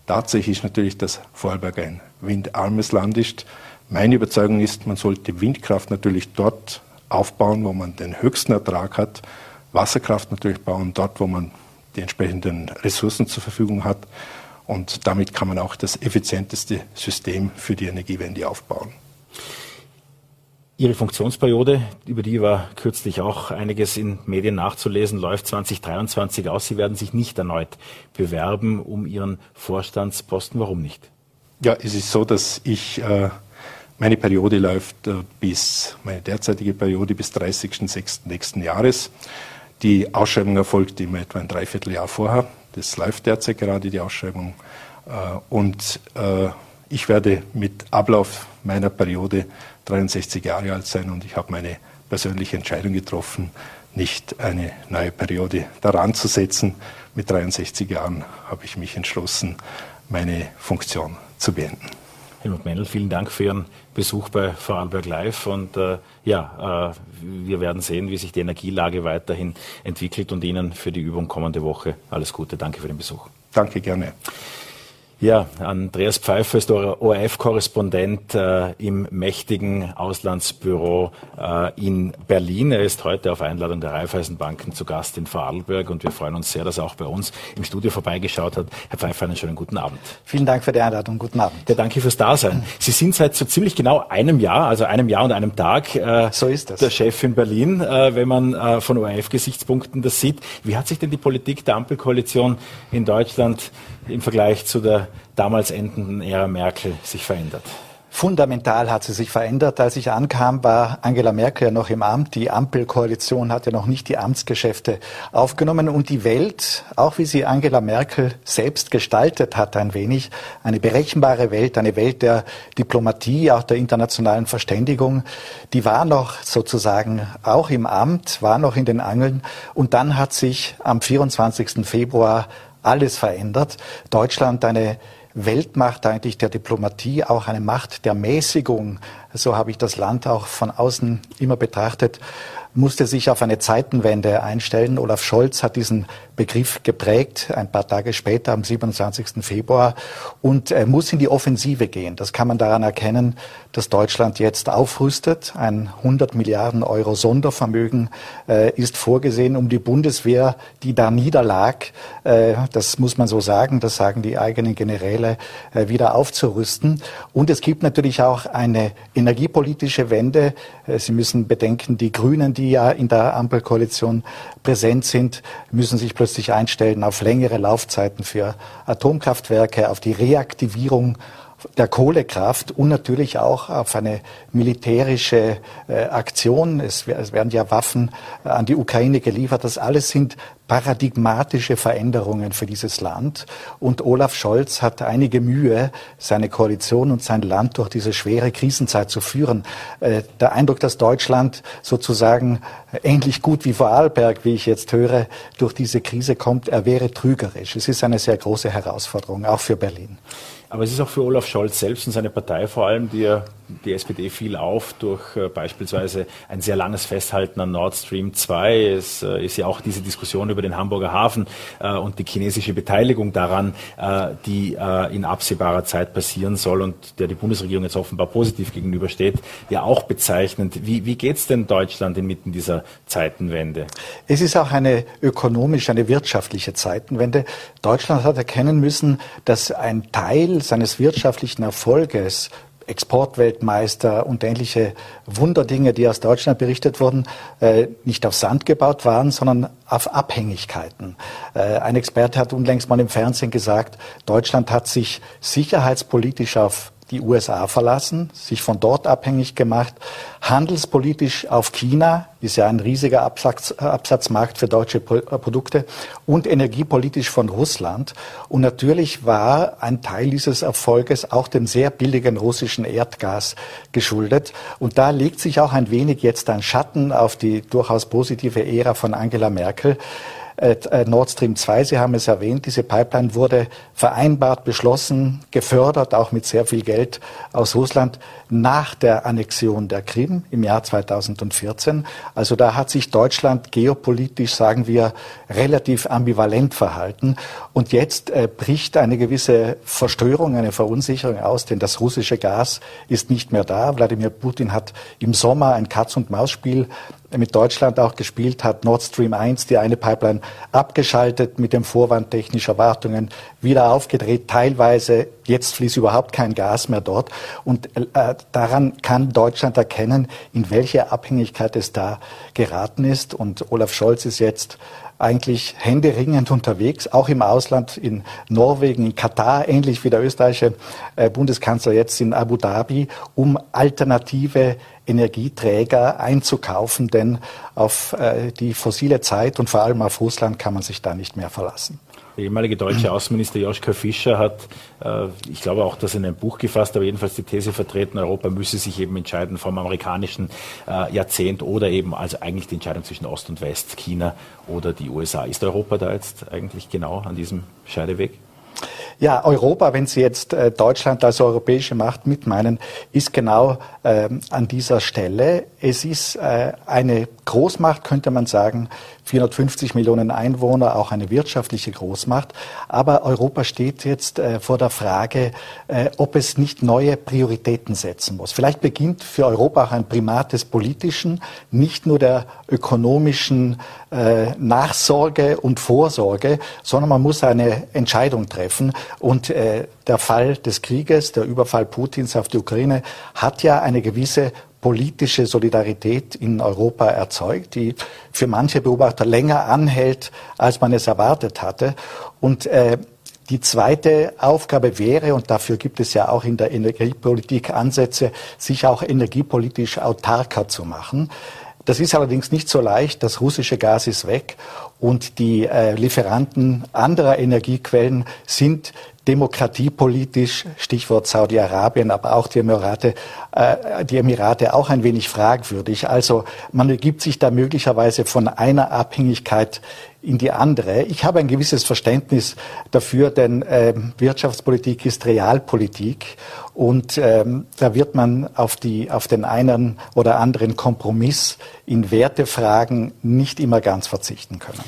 Tatsächlich ist natürlich, dass Vorarlberg ein windarmes Land ist. Meine Überzeugung ist, man sollte Windkraft natürlich dort aufbauen, wo man den höchsten Ertrag hat, Wasserkraft natürlich bauen, dort, wo man die entsprechenden Ressourcen zur Verfügung hat. Und damit kann man auch das effizienteste System für die Energiewende aufbauen. Ihre Funktionsperiode, über die war kürzlich auch einiges in Medien nachzulesen, läuft 2023 aus. Sie werden sich nicht erneut bewerben um Ihren Vorstandsposten. Warum nicht? Ja, es ist so, dass ich, äh, meine Periode läuft äh, bis, meine derzeitige Periode bis 30.06. nächsten Jahres. Die Ausschreibung erfolgt immer etwa ein Dreivierteljahr vorher. Das läuft derzeit gerade, die Ausschreibung. Äh, und äh, ich werde mit Ablauf meiner Periode 63 Jahre alt sein und ich habe meine persönliche Entscheidung getroffen, nicht eine neue Periode daran zu setzen. Mit 63 Jahren habe ich mich entschlossen, meine Funktion zu beenden. Helmut Mendel, vielen Dank für Ihren Besuch bei Vorarlberg Live und äh, ja, äh, wir werden sehen, wie sich die Energielage weiterhin entwickelt und Ihnen für die Übung kommende Woche alles Gute. Danke für den Besuch. Danke gerne. Ja, Andreas Pfeiffer ist ORF-Korrespondent äh, im mächtigen Auslandsbüro äh, in Berlin. Er ist heute auf Einladung der Raiffeisenbanken zu Gast in Vorarlberg und wir freuen uns sehr, dass er auch bei uns im Studio vorbeigeschaut hat. Herr Pfeiffer, einen schönen guten Abend. Vielen Dank für die Einladung. Guten Abend. Ja, danke fürs Dasein. Sie sind seit so ziemlich genau einem Jahr, also einem Jahr und einem Tag, äh, so ist das. der Chef in Berlin, äh, wenn man äh, von ORF-Gesichtspunkten das sieht. Wie hat sich denn die Politik der Ampelkoalition in Deutschland im Vergleich zu der damals endenden Ära Merkel sich verändert? Fundamental hat sie sich verändert. Als ich ankam, war Angela Merkel ja noch im Amt. Die Ampelkoalition hat ja noch nicht die Amtsgeschäfte aufgenommen. Und die Welt, auch wie sie Angela Merkel selbst gestaltet hat, ein wenig, eine berechenbare Welt, eine Welt der Diplomatie, auch der internationalen Verständigung, die war noch sozusagen auch im Amt, war noch in den Angeln. Und dann hat sich am 24. Februar alles verändert. Deutschland eine Weltmacht eigentlich der Diplomatie, auch eine Macht der Mäßigung. So habe ich das Land auch von außen immer betrachtet musste sich auf eine Zeitenwende einstellen. Olaf Scholz hat diesen Begriff geprägt, ein paar Tage später, am 27. Februar, und äh, muss in die Offensive gehen. Das kann man daran erkennen, dass Deutschland jetzt aufrüstet. Ein 100 Milliarden Euro Sondervermögen äh, ist vorgesehen, um die Bundeswehr, die da niederlag, äh, das muss man so sagen, das sagen die eigenen Generäle, äh, wieder aufzurüsten. Und es gibt natürlich auch eine energiepolitische Wende. Äh, Sie müssen bedenken, die Grünen, die ja in der Ampelkoalition präsent sind, müssen sich plötzlich einstellen auf längere Laufzeiten für Atomkraftwerke, auf die Reaktivierung der Kohlekraft und natürlich auch auf eine militärische äh, Aktion. Es, es, werden ja Waffen äh, an die Ukraine geliefert. Das alles sind paradigmatische Veränderungen für dieses Land. Und Olaf Scholz hat einige Mühe, seine Koalition und sein Land durch diese schwere Krisenzeit zu führen. Äh, der Eindruck, dass Deutschland sozusagen ähnlich gut wie Vorarlberg, wie ich jetzt höre, durch diese Krise kommt, er wäre trügerisch. Es ist eine sehr große Herausforderung, auch für Berlin. Aber es ist auch für Olaf Scholz selbst und seine Partei vor allem, die, die SPD fiel auf durch äh, beispielsweise ein sehr langes Festhalten an Nord Stream 2. Es äh, ist ja auch diese Diskussion über den Hamburger Hafen äh, und die chinesische Beteiligung daran, äh, die äh, in absehbarer Zeit passieren soll und der die Bundesregierung jetzt offenbar positiv gegenübersteht, ja auch bezeichnend. Wie, wie geht es denn Deutschland inmitten dieser Zeitenwende? Es ist auch eine ökonomische, eine wirtschaftliche Zeitenwende. Deutschland hat erkennen müssen, dass ein Teil seines wirtschaftlichen Erfolges Exportweltmeister und ähnliche Wunderdinge, die aus Deutschland berichtet wurden, äh, nicht auf Sand gebaut waren, sondern auf Abhängigkeiten. Äh, ein Experte hat unlängst mal im Fernsehen gesagt, Deutschland hat sich sicherheitspolitisch auf die USA verlassen, sich von dort abhängig gemacht, handelspolitisch auf China, ist ja ein riesiger Absatz, Absatzmarkt für deutsche äh, Produkte, und energiepolitisch von Russland. Und natürlich war ein Teil dieses Erfolges auch dem sehr billigen russischen Erdgas geschuldet. Und da legt sich auch ein wenig jetzt ein Schatten auf die durchaus positive Ära von Angela Merkel. Äh, äh, Nord Stream 2, Sie haben es erwähnt, diese Pipeline wurde vereinbart, beschlossen, gefördert, auch mit sehr viel Geld aus Russland nach der Annexion der Krim im Jahr 2014. Also da hat sich Deutschland geopolitisch, sagen wir, relativ ambivalent verhalten. Und jetzt äh, bricht eine gewisse Verstörung, eine Verunsicherung aus, denn das russische Gas ist nicht mehr da. Wladimir Putin hat im Sommer ein Katz-und-Maus-Spiel mit Deutschland auch gespielt hat, Nord Stream 1, die eine Pipeline abgeschaltet mit dem Vorwand technischer Wartungen, wieder aufgedreht, teilweise, jetzt fließt überhaupt kein Gas mehr dort. Und äh, daran kann Deutschland erkennen, in welche Abhängigkeit es da geraten ist. Und Olaf Scholz ist jetzt eigentlich händeringend unterwegs, auch im Ausland, in Norwegen, in Katar, ähnlich wie der österreichische äh, Bundeskanzler jetzt in Abu Dhabi, um alternative Energieträger einzukaufen, denn auf äh, die fossile Zeit und vor allem auf Russland kann man sich da nicht mehr verlassen. Der ehemalige deutsche Außenminister Joschka Fischer hat, äh, ich glaube auch das in einem Buch gefasst, aber jedenfalls die These vertreten, Europa müsse sich eben entscheiden vom amerikanischen äh, Jahrzehnt oder eben also eigentlich die Entscheidung zwischen Ost und West, China oder die USA. Ist Europa da jetzt eigentlich genau an diesem Scheideweg? Ja, Europa, wenn Sie jetzt äh, Deutschland als europäische Macht mitmeinen, ist genau ähm, an dieser Stelle. Es ist äh, eine Großmacht, könnte man sagen, 450 Millionen Einwohner, auch eine wirtschaftliche Großmacht. Aber Europa steht jetzt äh, vor der Frage, äh, ob es nicht neue Prioritäten setzen muss. Vielleicht beginnt für Europa auch ein Primat des Politischen, nicht nur der ökonomischen äh, Nachsorge und Vorsorge, sondern man muss eine Entscheidung treffen. Und äh, der Fall des Krieges, der Überfall Putins auf die Ukraine, hat ja eine gewisse politische Solidarität in Europa erzeugt, die für manche Beobachter länger anhält, als man es erwartet hatte. Und äh, die zweite Aufgabe wäre, und dafür gibt es ja auch in der Energiepolitik Ansätze, sich auch energiepolitisch autarker zu machen. Das ist allerdings nicht so leicht. Das russische Gas ist weg und die äh, Lieferanten anderer Energiequellen sind demokratiepolitisch, Stichwort Saudi-Arabien, aber auch die Emirate, äh, die Emirate auch ein wenig fragwürdig. Also man ergibt sich da möglicherweise von einer Abhängigkeit in die andere. Ich habe ein gewisses Verständnis dafür, denn äh, Wirtschaftspolitik ist Realpolitik und ähm, da wird man auf, die, auf den einen oder anderen Kompromiss in Wertefragen nicht immer ganz verzichten können.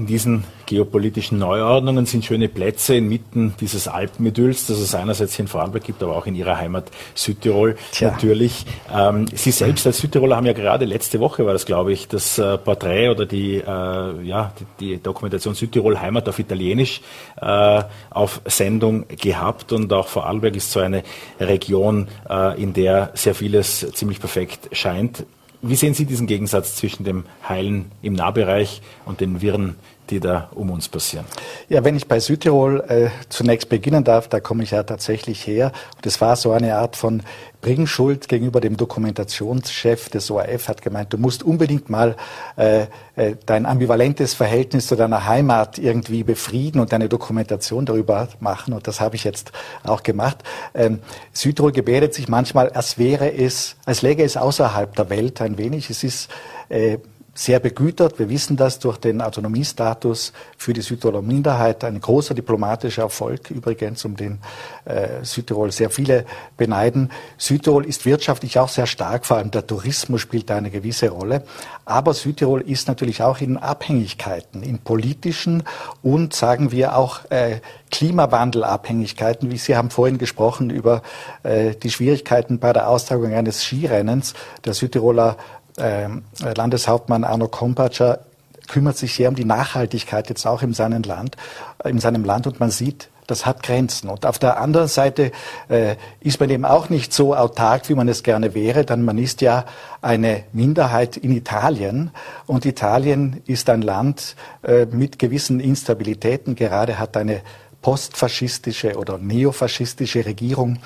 In diesen geopolitischen Neuordnungen sind schöne Plätze inmitten dieses Alpenidylls, das es einerseits hier in Vorarlberg gibt, aber auch in Ihrer Heimat Südtirol Tja. natürlich. Ähm, Sie selbst als Südtiroler haben ja gerade letzte Woche, war das glaube ich, das äh, Porträt oder die, äh, ja, die, die, Dokumentation Südtirol Heimat auf Italienisch äh, auf Sendung gehabt und auch Vorarlberg ist so eine Region, äh, in der sehr vieles ziemlich perfekt scheint. Wie sehen Sie diesen Gegensatz zwischen dem Heilen im Nahbereich und den Wirren die da um uns passieren. Ja, wenn ich bei Südtirol äh, zunächst beginnen darf, da komme ich ja tatsächlich her. Es war so eine Art von Bringschuld gegenüber dem Dokumentationschef des ORF, hat gemeint, du musst unbedingt mal äh, äh, dein ambivalentes Verhältnis zu deiner Heimat irgendwie befrieden und deine Dokumentation darüber machen. Und das habe ich jetzt auch gemacht. Ähm, Südtirol gebärdet sich manchmal, als wäre es, als läge es außerhalb der Welt ein wenig. Es ist äh, sehr begütert. Wir wissen das durch den Autonomiestatus für die Südtiroler Minderheit. Ein großer diplomatischer Erfolg übrigens, um den äh, Südtirol sehr viele beneiden. Südtirol ist wirtschaftlich auch sehr stark, vor allem der Tourismus spielt da eine gewisse Rolle. Aber Südtirol ist natürlich auch in Abhängigkeiten, in politischen und sagen wir auch äh, Klimawandelabhängigkeiten. Wie Sie haben vorhin gesprochen über äh, die Schwierigkeiten bei der Austragung eines Skirennens. Der Südtiroler Landeshauptmann Arno Kompatscher kümmert sich sehr um die Nachhaltigkeit jetzt auch in seinem Land, in seinem Land und man sieht, das hat Grenzen. Und auf der anderen Seite äh, ist man eben auch nicht so autark, wie man es gerne wäre, denn man ist ja eine Minderheit in Italien und Italien ist ein Land äh, mit gewissen Instabilitäten. Gerade hat eine postfaschistische oder neofaschistische Regierung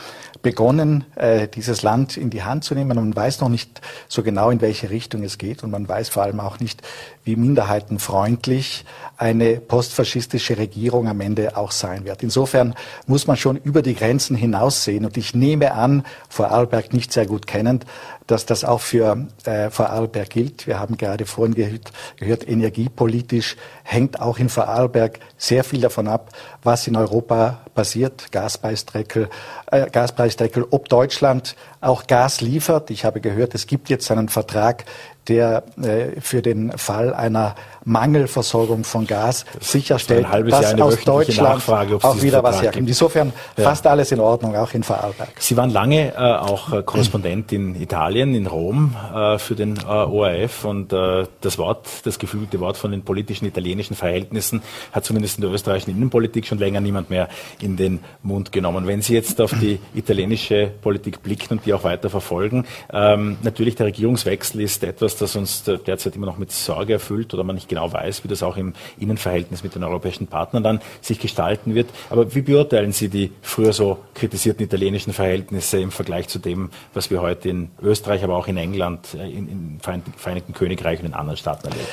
begonnen, äh, dieses Land in die Hand zu nehmen. Man weiß noch nicht so genau, in welche Richtung es geht. Und man weiß vor allem auch nicht, wie minderheitenfreundlich eine postfaschistische Regierung am Ende auch sein wird. Insofern muss man schon über die Grenzen hinaussehen. Und ich nehme an, Vorarlberg nicht sehr gut kennend, dass das auch für äh, Vorarlberg gilt. Wir haben gerade vorhin gehört, gehört, energiepolitisch hängt auch in Vorarlberg sehr viel davon ab, was in Europa passiert. Gaspreisdeckel, äh, Gaspreisdeckel, ob Deutschland auch Gas liefert. Ich habe gehört, es gibt jetzt einen Vertrag der äh, für den Fall einer Mangelversorgung von Gas sicherstellt, dass aus Deutschland Nachfrage, auch wieder was herkommt. Insofern ja. fast alles in Ordnung, auch in Vorarlberg. Sie waren lange äh, auch äh, Korrespondent in Italien, in Rom äh, für den äh, ORF und äh, das Wort, das geflügelte Wort von den politischen italienischen Verhältnissen hat zumindest in der österreichischen Innenpolitik schon länger niemand mehr in den Mund genommen. Wenn Sie jetzt auf die italienische Politik blicken und die auch weiter verfolgen, ähm, natürlich der Regierungswechsel ist etwas, das uns derzeit immer noch mit Sorge erfüllt oder man nicht genau weiß, wie das auch im Innenverhältnis mit den europäischen Partnern dann sich gestalten wird. Aber wie beurteilen Sie die früher so kritisierten italienischen Verhältnisse im Vergleich zu dem, was wir heute in Österreich, aber auch in England, äh, im Vereinigten Königreich und in anderen Staaten erleben?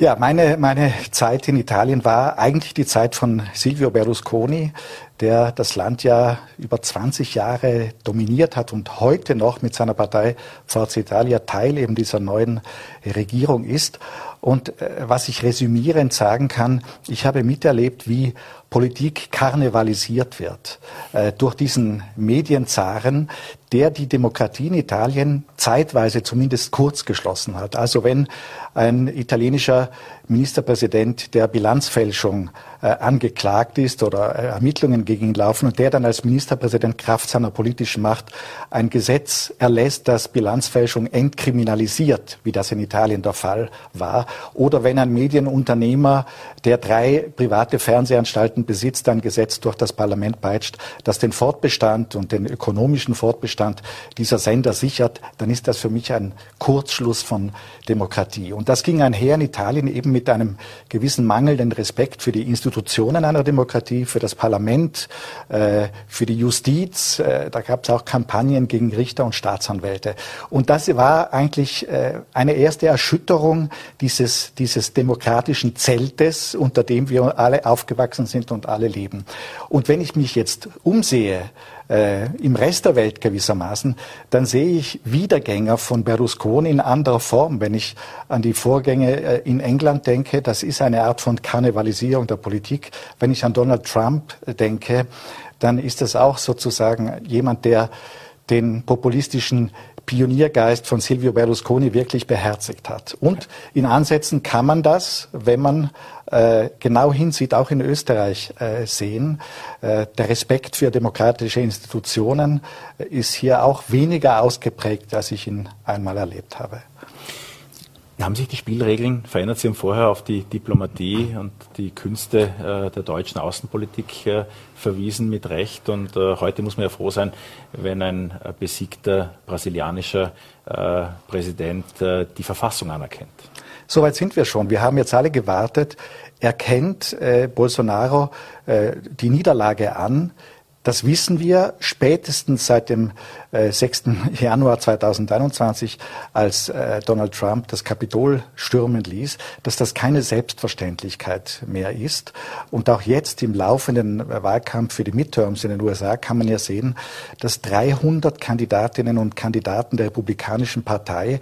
Ja, meine, meine Zeit in Italien war eigentlich die Zeit von Silvio Berlusconi, der das Land ja über 20 Jahre dominiert hat und heute noch mit seiner Partei Forza Italia Teil eben dieser neuen Regierung ist. Und äh, was ich resümierend sagen kann, ich habe miterlebt, wie Politik karnevalisiert wird äh, durch diesen Medienzaren, der die Demokratie in Italien zeitweise zumindest kurz geschlossen hat. Also wenn ein italienischer Ministerpräsident der Bilanzfälschung äh, angeklagt ist oder äh, Ermittlungen gegen ihn laufen und der dann als Ministerpräsident Kraft seiner politischen Macht ein Gesetz erlässt, das Bilanzfälschung entkriminalisiert, wie das in Italien der Fall war, oder wenn ein Medienunternehmer, der drei private Fernsehanstalten besitzt, ein Gesetz durch das Parlament peitscht, das den Fortbestand und den ökonomischen Fortbestand dieser Sender sichert, dann ist das für mich ein Kurzschluss von Demokratie. Und das ging einher in Italien eben mit einem gewissen mangelnden Respekt für die Institutionen einer Demokratie, für das Parlament, äh, für die Justiz. Äh, da gab es auch Kampagnen gegen Richter und Staatsanwälte. Und das war eigentlich äh, eine erste Erschütterung dieses, dieses demokratischen Zeltes, unter dem wir alle aufgewachsen sind und alle leben. Und wenn ich mich jetzt umsehe, äh, im Rest der Welt gewissermaßen, dann sehe ich Wiedergänger von Berlusconi in anderer Form. Wenn ich an die Vorgänge äh, in England denke, das ist eine Art von Karnevalisierung der Politik. Wenn ich an Donald Trump denke, dann ist das auch sozusagen jemand, der den populistischen Pioniergeist von Silvio Berlusconi wirklich beherzigt hat. Und in Ansätzen kann man das, wenn man äh, genau hinsieht, auch in Österreich äh, sehen. Äh, der Respekt für demokratische Institutionen äh, ist hier auch weniger ausgeprägt, als ich ihn einmal erlebt habe. Haben sich die Spielregeln verändert? Sie haben vorher auf die Diplomatie und die Künste äh, der deutschen Außenpolitik äh, verwiesen mit Recht. Und äh, heute muss man ja froh sein, wenn ein äh, besiegter brasilianischer äh, Präsident äh, die Verfassung anerkennt. Soweit sind wir schon. Wir haben jetzt alle gewartet. Erkennt Bolsonaro die Niederlage an? Das wissen wir spätestens seit dem äh, 6. Januar 2021, als äh, Donald Trump das Kapitol stürmen ließ, dass das keine Selbstverständlichkeit mehr ist. Und auch jetzt im laufenden Wahlkampf für die Midterms in den USA kann man ja sehen, dass 300 Kandidatinnen und Kandidaten der Republikanischen Partei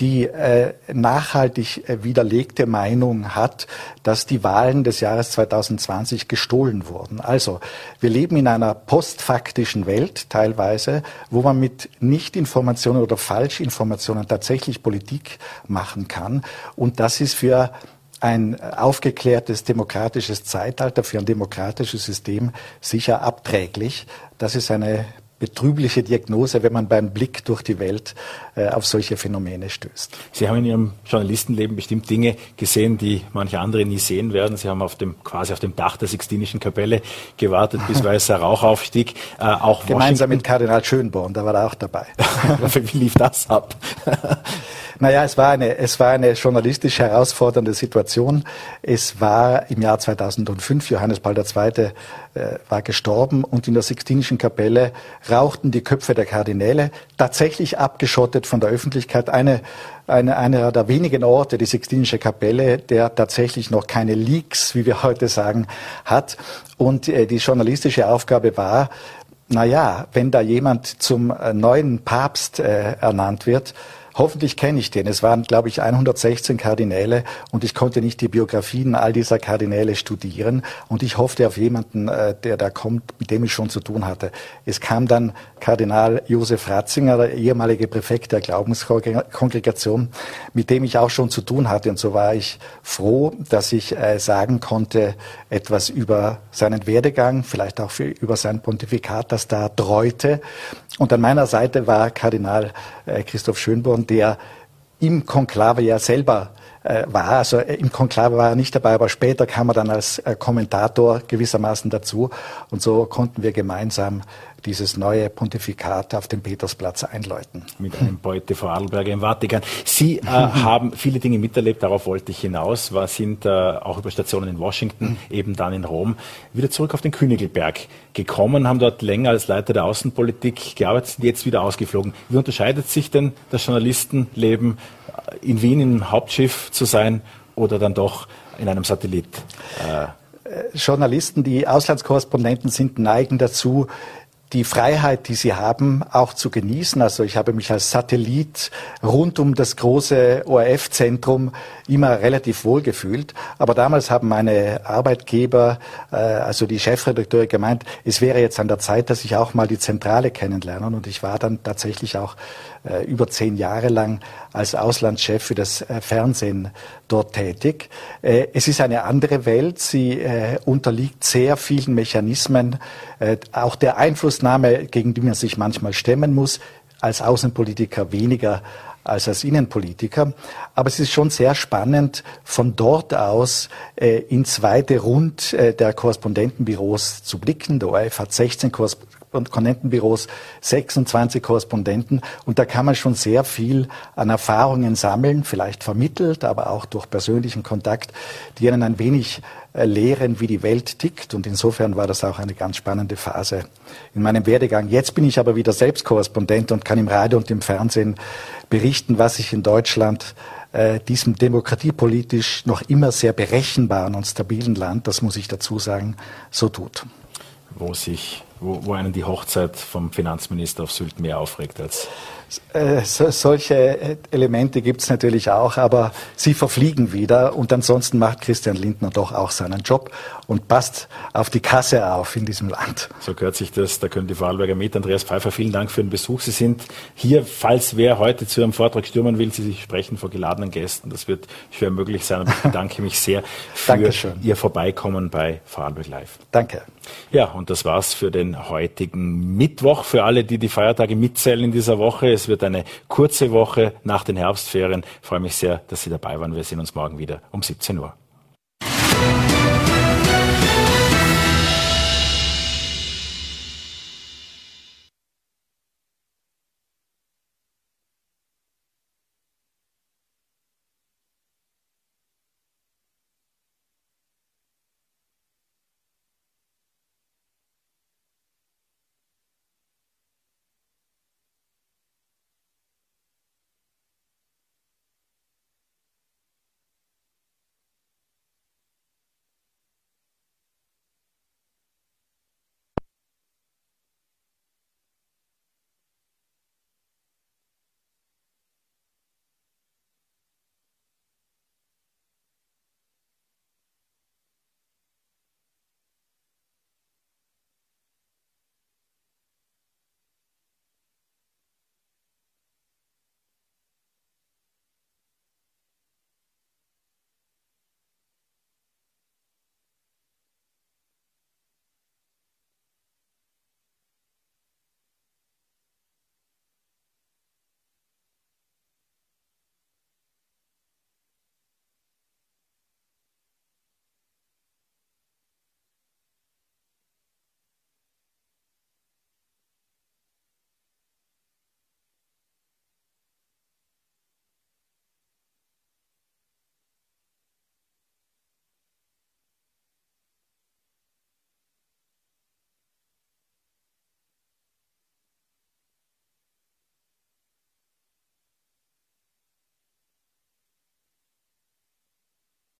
die äh, nachhaltig äh, widerlegte Meinung hat, dass die Wahlen des Jahres 2020 gestohlen wurden. Also wir leben in einer postfaktischen Welt teilweise, wo man mit Nichtinformationen oder Falschinformationen tatsächlich Politik machen kann. Und das ist für ein aufgeklärtes demokratisches Zeitalter, für ein demokratisches System sicher abträglich. Das ist eine betrübliche Diagnose, wenn man beim Blick durch die Welt auf solche Phänomene stößt. Sie haben in Ihrem Journalistenleben bestimmt Dinge gesehen, die manche andere nie sehen werden. Sie haben auf dem, quasi auf dem Dach der Sixtinischen Kapelle gewartet, bis weißer Rauch aufstieg. Äh, auch Gemeinsam mit Kardinal Schönborn, da war er auch dabei. Wie lief das ab? Naja, es war eine, es war eine journalistisch herausfordernde Situation. Es war im Jahr 2005, Johannes Paul II. Äh, war gestorben und in der Sixtinischen Kapelle rauchten die Köpfe der Kardinäle, tatsächlich abgeschottet von der Öffentlichkeit. Eine, eine, einer der wenigen Orte, die Sixtinische Kapelle, der tatsächlich noch keine Leaks, wie wir heute sagen, hat. Und äh, die journalistische Aufgabe war, na ja, wenn da jemand zum äh, neuen Papst äh, ernannt wird, Hoffentlich kenne ich den. Es waren, glaube ich, 116 Kardinäle und ich konnte nicht die Biografien all dieser Kardinäle studieren. Und ich hoffte auf jemanden, äh, der da kommt, mit dem ich schon zu tun hatte. Es kam dann Kardinal Josef Ratzinger, der ehemalige Präfekt der Glaubenskongregation, mit dem ich auch schon zu tun hatte. Und so war ich froh, dass ich äh, sagen konnte, etwas über seinen Werdegang, vielleicht auch über sein Pontifikat, das da treute. Und an meiner Seite war Kardinal äh, Christoph Schönborn, der im Konklave ja selber war. Also äh, im Konklave war er nicht dabei, aber später kam er dann als äh, Kommentator gewissermaßen dazu. Und so konnten wir gemeinsam dieses neue Pontifikat auf dem Petersplatz einläuten. Mit einem Beute vor Adelberger im Vatikan. Sie äh, haben viele Dinge miterlebt, darauf wollte ich hinaus, war, sind äh, auch über Stationen in Washington, eben dann in Rom, wieder zurück auf den Königelberg gekommen, haben dort länger als Leiter der Außenpolitik gearbeitet, jetzt wieder ausgeflogen. Wie unterscheidet sich denn das Journalistenleben in Wien im Hauptschiff zu sein oder dann doch in einem Satellit? Äh, Journalisten, die Auslandskorrespondenten sind, neigen dazu, die Freiheit, die sie haben, auch zu genießen. Also ich habe mich als Satellit rund um das große ORF-Zentrum immer relativ wohl gefühlt. Aber damals haben meine Arbeitgeber, äh, also die Chefredakteure gemeint, es wäre jetzt an der Zeit, dass ich auch mal die Zentrale kennenlerne. Und ich war dann tatsächlich auch über zehn Jahre lang als Auslandschef für das äh, Fernsehen dort tätig. Äh, es ist eine andere Welt. Sie unterliegt sehr vielen Mechanismen, auch der Einflussnahme, gegen die man sich manchmal stemmen muss, als Außenpolitiker weniger als als Innenpolitiker. Aber es ist schon sehr spannend, von dort aus äh, ins weite Rund äh, der Korrespondentenbüros zu blicken. Der ORF hat 16 Korrespondentenbüros, 26 Korrespondenten und da kann man schon sehr viel an Erfahrungen sammeln, vielleicht vermittelt, aber auch durch persönlichen Kontakt, die einen ein wenig äh, lehren, wie die Welt tickt. Und insofern war das auch eine ganz spannende Phase in meinem Werdegang. Jetzt bin ich aber wieder selbst Korrespondent und kann im Radio und im Fernsehen berichten, was sich in Deutschland äh, diesem demokratiepolitisch noch immer sehr berechenbaren und stabilen Land, das muss ich dazu sagen, so tut. Wo sich wo, wo einen die Hochzeit vom Finanzminister auf Sylt mehr aufregt als äh, so, solche äh, Elemente gibt es natürlich auch, aber sie verfliegen wieder und ansonsten macht Christian Lindner doch auch seinen Job und passt auf die Kasse auf in diesem Land. So gehört sich das, da können die Vorarlberger mit. Andreas Pfeiffer, vielen Dank für den Besuch. Sie sind hier, falls wer heute zu Ihrem Vortrag stürmen will, Sie sich sprechen vor geladenen Gästen. Das wird schwer möglich sein, aber ich bedanke mich sehr für Dankeschön. Ihr Vorbeikommen bei Vorarlberg Live. Danke. Ja, und das war's für den heutigen Mittwoch. Für alle, die die Feiertage mitzählen in dieser Woche. Es wird eine kurze Woche nach den Herbstferien. Ich freue mich sehr, dass Sie dabei waren. Wir sehen uns morgen wieder um 17 Uhr.